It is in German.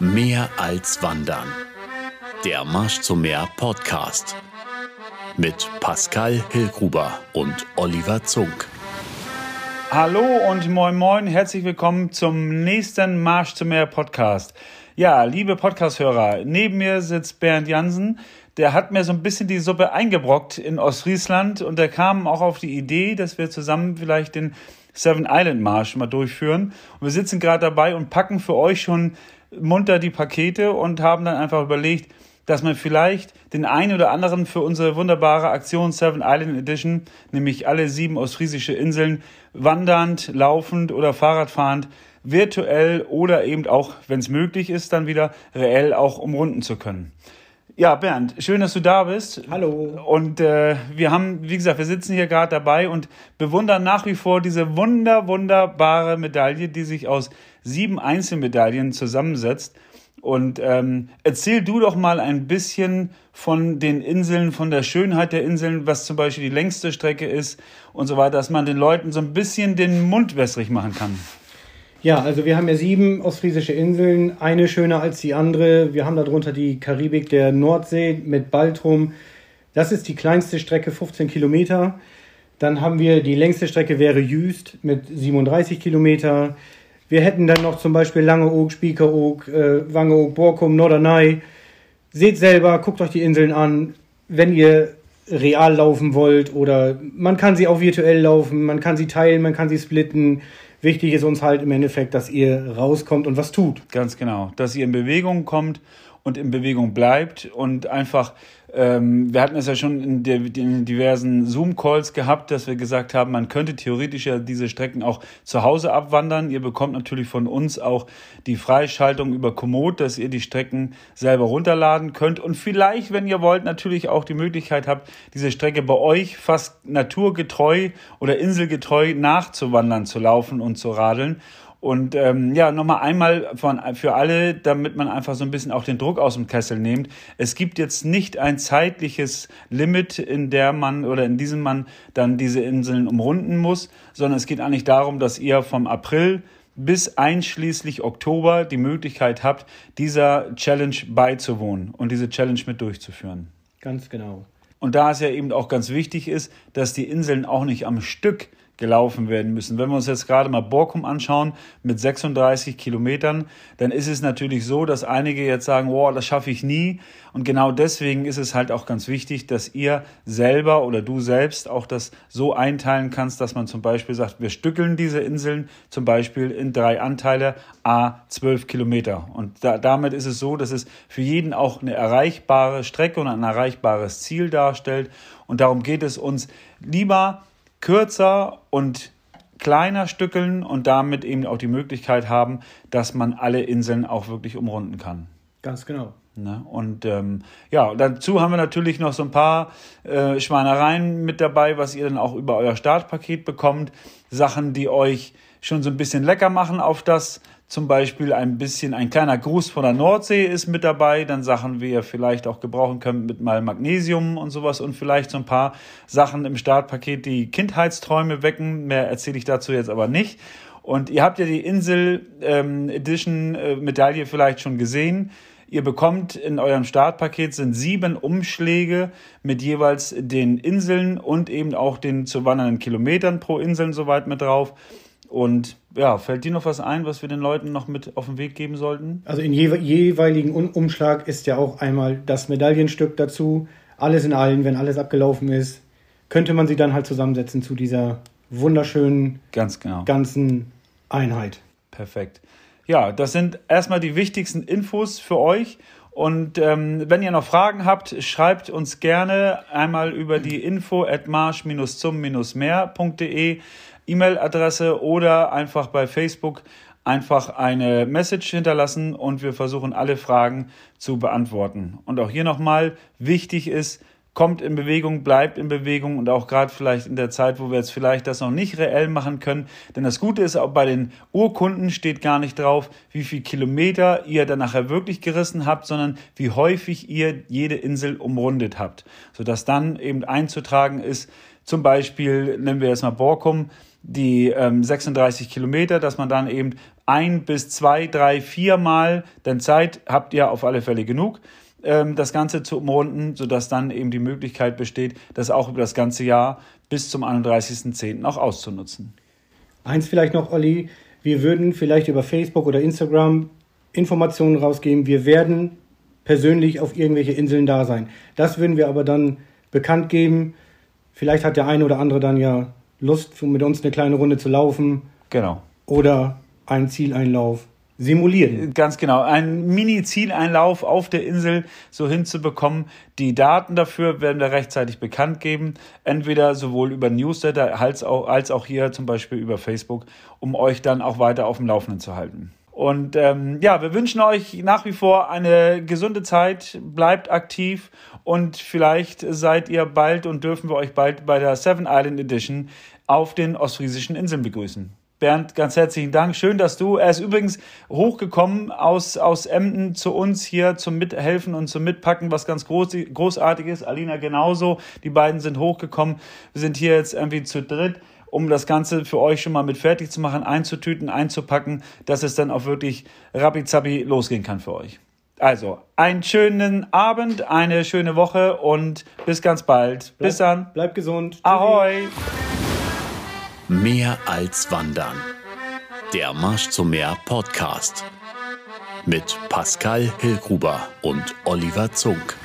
Mehr als Wandern. Der Marsch zum Meer Podcast. Mit Pascal Hillgruber und Oliver Zunk. Hallo und moin moin, herzlich willkommen zum nächsten Marsch zum Meer Podcast. Ja, liebe Podcast-Hörer, neben mir sitzt Bernd Jansen. Der hat mir so ein bisschen die Suppe eingebrockt in Ostfriesland und der kam auch auf die Idee, dass wir zusammen vielleicht den Seven Island Marsch mal durchführen. Und wir sitzen gerade dabei und packen für euch schon munter die Pakete und haben dann einfach überlegt, dass man vielleicht den einen oder anderen für unsere wunderbare Aktion Seven Island Edition, nämlich alle sieben ostfriesische Inseln, wandernd, laufend oder Fahrradfahrend, virtuell oder eben auch, wenn es möglich ist, dann wieder reell auch umrunden zu können. Ja, Bernd, schön, dass du da bist. Hallo. Und äh, wir haben, wie gesagt, wir sitzen hier gerade dabei und bewundern nach wie vor diese wunder, wunderbare Medaille, die sich aus sieben Einzelmedaillen zusammensetzt. Und ähm, erzähl du doch mal ein bisschen von den Inseln, von der Schönheit der Inseln, was zum Beispiel die längste Strecke ist und so weiter, dass man den Leuten so ein bisschen den Mund wässrig machen kann. Ja, also wir haben ja sieben ostfriesische Inseln, eine schöner als die andere. Wir haben darunter die Karibik der Nordsee mit Baltrum. Das ist die kleinste Strecke, 15 Kilometer. Dann haben wir die längste Strecke wäre Jüst mit 37 Kilometer. Wir hätten dann noch zum Beispiel Langeoog, Spiekeroog, äh, Wangeoog, Borkum, Norderney. Seht selber, guckt euch die Inseln an. Wenn ihr real laufen wollt oder man kann sie auch virtuell laufen, man kann sie teilen, man kann sie splitten. Wichtig ist uns halt im Endeffekt, dass ihr rauskommt und was tut. Ganz genau, dass ihr in Bewegung kommt und in Bewegung bleibt und einfach ähm, wir hatten es ja schon in, der, in diversen Zoom-Calls gehabt, dass wir gesagt haben, man könnte theoretisch ja diese Strecken auch zu Hause abwandern. Ihr bekommt natürlich von uns auch die Freischaltung über Komoot, dass ihr die Strecken selber runterladen könnt und vielleicht, wenn ihr wollt, natürlich auch die Möglichkeit habt, diese Strecke bei euch fast naturgetreu oder inselgetreu nachzuwandern, zu laufen und zu radeln. Und ähm, ja, nochmal einmal von, für alle, damit man einfach so ein bisschen auch den Druck aus dem Kessel nimmt. Es gibt jetzt nicht ein zeitliches Limit, in der man oder in diesem man dann diese Inseln umrunden muss, sondern es geht eigentlich darum, dass ihr vom April bis einschließlich Oktober die Möglichkeit habt, dieser Challenge beizuwohnen und diese Challenge mit durchzuführen. Ganz genau. Und da es ja eben auch ganz wichtig ist, dass die Inseln auch nicht am Stück gelaufen werden müssen. Wenn wir uns jetzt gerade mal Borkum anschauen mit 36 Kilometern, dann ist es natürlich so, dass einige jetzt sagen, wow, das schaffe ich nie. Und genau deswegen ist es halt auch ganz wichtig, dass ihr selber oder du selbst auch das so einteilen kannst, dass man zum Beispiel sagt, wir stückeln diese Inseln zum Beispiel in drei Anteile, a 12 Kilometer. Und da, damit ist es so, dass es für jeden auch eine erreichbare Strecke und ein erreichbares Ziel darstellt. Und darum geht es uns lieber kürzer und kleiner stückeln und damit eben auch die Möglichkeit haben, dass man alle Inseln auch wirklich umrunden kann. Ganz genau. Ne? Und ähm, ja, dazu haben wir natürlich noch so ein paar äh, Schweinereien mit dabei, was ihr dann auch über euer Startpaket bekommt. Sachen, die euch schon so ein bisschen lecker machen auf das zum Beispiel ein bisschen ein kleiner Gruß von der Nordsee ist mit dabei, dann Sachen, wie ihr vielleicht auch gebrauchen könnt mit mal Magnesium und sowas und vielleicht so ein paar Sachen im Startpaket, die Kindheitsträume wecken. Mehr erzähle ich dazu jetzt aber nicht. Und ihr habt ja die Insel ähm, Edition äh, Medaille vielleicht schon gesehen. Ihr bekommt in eurem Startpaket sind sieben Umschläge mit jeweils den Inseln und eben auch den zu wandernden Kilometern pro Inseln soweit mit drauf. Und ja, fällt dir noch was ein, was wir den Leuten noch mit auf den Weg geben sollten? Also in jewe jeweiligen Umschlag ist ja auch einmal das Medaillenstück dazu. Alles in allen, wenn alles abgelaufen ist, könnte man sie dann halt zusammensetzen zu dieser wunderschönen Ganz genau. ganzen Einheit. Perfekt. Ja, das sind erstmal die wichtigsten Infos für euch. Und ähm, wenn ihr noch Fragen habt, schreibt uns gerne einmal über die info at marsch-zum-meer.de. E-Mail-Adresse oder einfach bei Facebook einfach eine Message hinterlassen und wir versuchen alle Fragen zu beantworten. Und auch hier nochmal wichtig ist, kommt in Bewegung, bleibt in Bewegung und auch gerade vielleicht in der Zeit, wo wir jetzt vielleicht das noch nicht reell machen können. Denn das Gute ist, auch bei den Urkunden steht gar nicht drauf, wie viel Kilometer ihr dann nachher wirklich gerissen habt, sondern wie häufig ihr jede Insel umrundet habt. Sodass dann eben einzutragen ist, zum Beispiel nennen wir jetzt mal Borkum, die ähm, 36 Kilometer, dass man dann eben ein bis zwei, drei, vier Mal, denn Zeit habt ihr auf alle Fälle genug, ähm, das Ganze zu umrunden, sodass dann eben die Möglichkeit besteht, das auch über das ganze Jahr bis zum 31.10. auch auszunutzen. Eins vielleicht noch, Olli, wir würden vielleicht über Facebook oder Instagram Informationen rausgeben. Wir werden persönlich auf irgendwelche Inseln da sein. Das würden wir aber dann bekannt geben. Vielleicht hat der eine oder andere dann ja Lust, mit uns eine kleine Runde zu laufen. Genau. Oder einen Zieleinlauf simulieren. Ganz genau. Ein Mini-Zieleinlauf auf der Insel so hinzubekommen. Die Daten dafür werden wir rechtzeitig bekannt geben. Entweder sowohl über Newsletter als auch, als auch hier zum Beispiel über Facebook, um euch dann auch weiter auf dem Laufenden zu halten. Und ähm, ja, wir wünschen euch nach wie vor eine gesunde Zeit. Bleibt aktiv und vielleicht seid ihr bald und dürfen wir euch bald bei der Seven Island Edition auf den ostfriesischen Inseln begrüßen. Bernd, ganz herzlichen Dank. Schön, dass du. Er ist übrigens hochgekommen aus, aus Emden zu uns hier zum Mithelfen und zum Mitpacken, was ganz groß, großartig ist. Alina genauso. Die beiden sind hochgekommen. Wir sind hier jetzt irgendwie zu dritt, um das Ganze für euch schon mal mit fertig zu machen, einzutüten, einzupacken, dass es dann auch wirklich rappi losgehen kann für euch. Also, einen schönen Abend, eine schöne Woche und bis ganz bald. Bleib, bis dann. Bleibt gesund. Ahoi. Mehr als Wandern. Der Marsch zum Meer Podcast. Mit Pascal Hillgruber und Oliver Zunk.